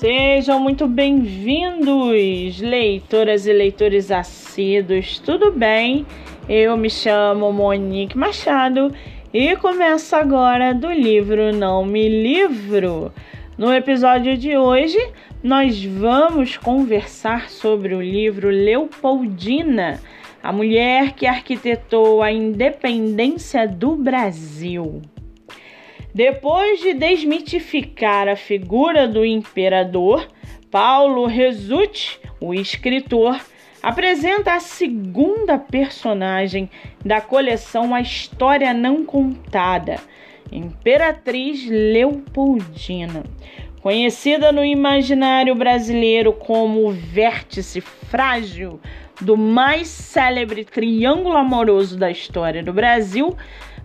Sejam muito bem-vindos, leitoras e leitores assíduos, tudo bem? Eu me chamo Monique Machado e começo agora do livro Não Me Livro. No episódio de hoje, nós vamos conversar sobre o livro Leopoldina, a mulher que arquitetou a independência do Brasil. Depois de desmitificar a figura do imperador, Paulo Resutti, o escritor, apresenta a segunda personagem da coleção A História Não Contada, Imperatriz Leopoldina. Conhecida no imaginário brasileiro como o vértice frágil do mais célebre triângulo amoroso da história do Brasil,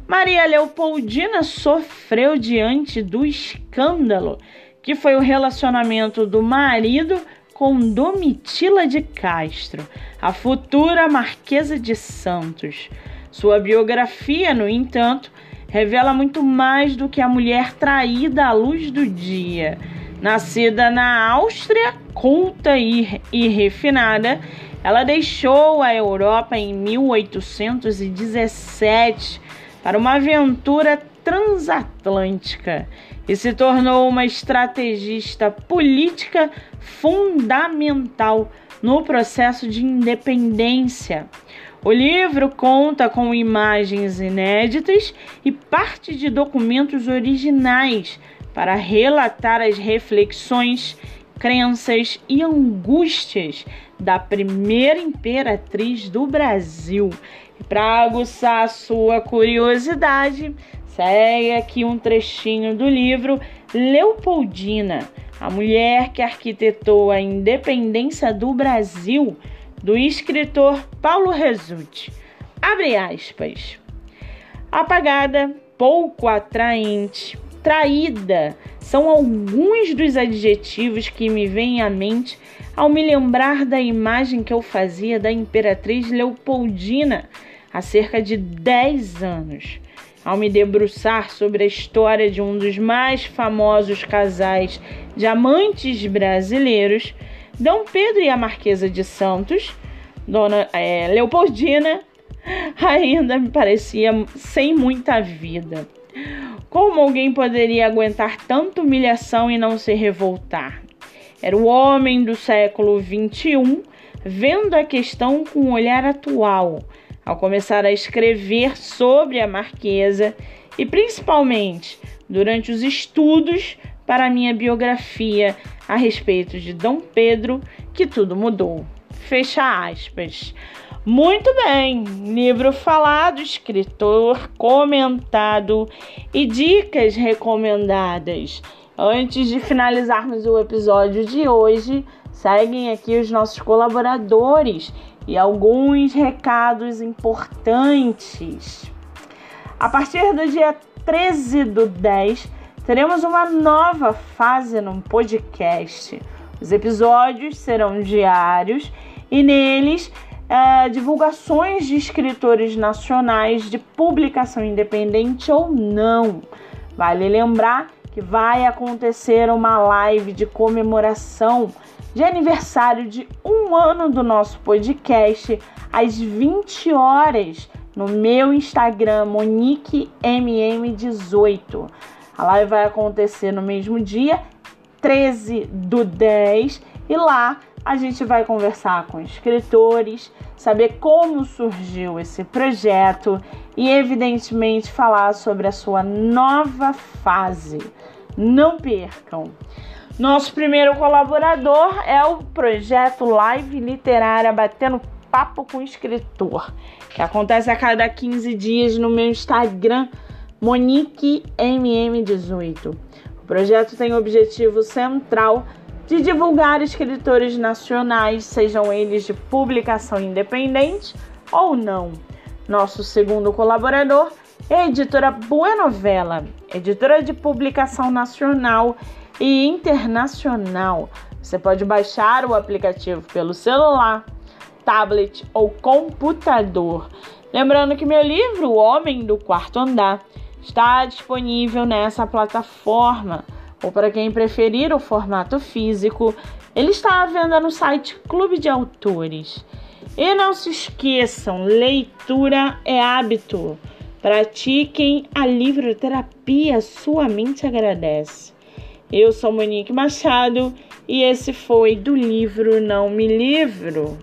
Maria Leopoldina sofreu diante do escândalo que foi o relacionamento do marido com Domitila de Castro, a futura Marquesa de Santos. Sua biografia, no entanto, revela muito mais do que a mulher traída à luz do dia. Nascida na Áustria, culta e, e refinada, ela deixou a Europa em 1817 para uma aventura transatlântica e se tornou uma estrategista política fundamental no processo de independência. O livro conta com imagens inéditas e parte de documentos originais para relatar as reflexões, crenças e angústias da primeira imperatriz do Brasil para aguçar a sua curiosidade, segue aqui um trechinho do livro Leopoldina, a mulher que arquitetou a independência do Brasil, do escritor Paulo Resulte. Abre aspas. Apagada, pouco atraente, traída são alguns dos adjetivos que me vêm à mente ao me lembrar da imagem que eu fazia da imperatriz Leopoldina há cerca de 10 anos. Ao me debruçar sobre a história de um dos mais famosos casais de amantes brasileiros, Dom Pedro e a Marquesa de Santos, Dona é, Leopoldina, ainda me parecia sem muita vida. Como alguém poderia aguentar tanta humilhação e não se revoltar? Era o homem do século XXI vendo a questão com um olhar atual, ao começar a escrever sobre a Marquesa e principalmente durante os estudos para minha biografia a respeito de Dom Pedro, que tudo mudou. Fecha aspas. Muito bem, livro falado, escritor comentado e dicas recomendadas. Antes de finalizarmos o episódio de hoje, seguem aqui os nossos colaboradores e alguns recados importantes. A partir do dia 13 do 10, teremos uma nova fase no podcast. Os episódios serão diários e neles é, divulgações de escritores nacionais de publicação independente ou não. Vale lembrar que vai acontecer uma live de comemoração de aniversário de um ano do nosso podcast às 20 horas no meu Instagram, MoniqueMM18. A live vai acontecer no mesmo dia, 13 do 10, e lá a gente vai conversar com escritores, saber como surgiu esse projeto e, evidentemente, falar sobre a sua nova fase. Não percam! Nosso primeiro colaborador é o projeto Live Literária Batendo Papo com Escritor, que acontece a cada 15 dias no meu Instagram, MoniqueMM18. O projeto tem o objetivo central de divulgar escritores nacionais, sejam eles de publicação independente ou não. Nosso segundo colaborador é a editora Buenovela, editora de publicação nacional e internacional. Você pode baixar o aplicativo pelo celular, tablet ou computador. Lembrando que meu livro, O Homem do Quarto Andar, está disponível nessa plataforma. Ou para quem preferir o formato físico, ele está à venda no site Clube de Autores. E não se esqueçam, leitura é hábito. Pratiquem a livroterapia, sua mente agradece. Eu sou Monique Machado e esse foi do livro Não Me Livro.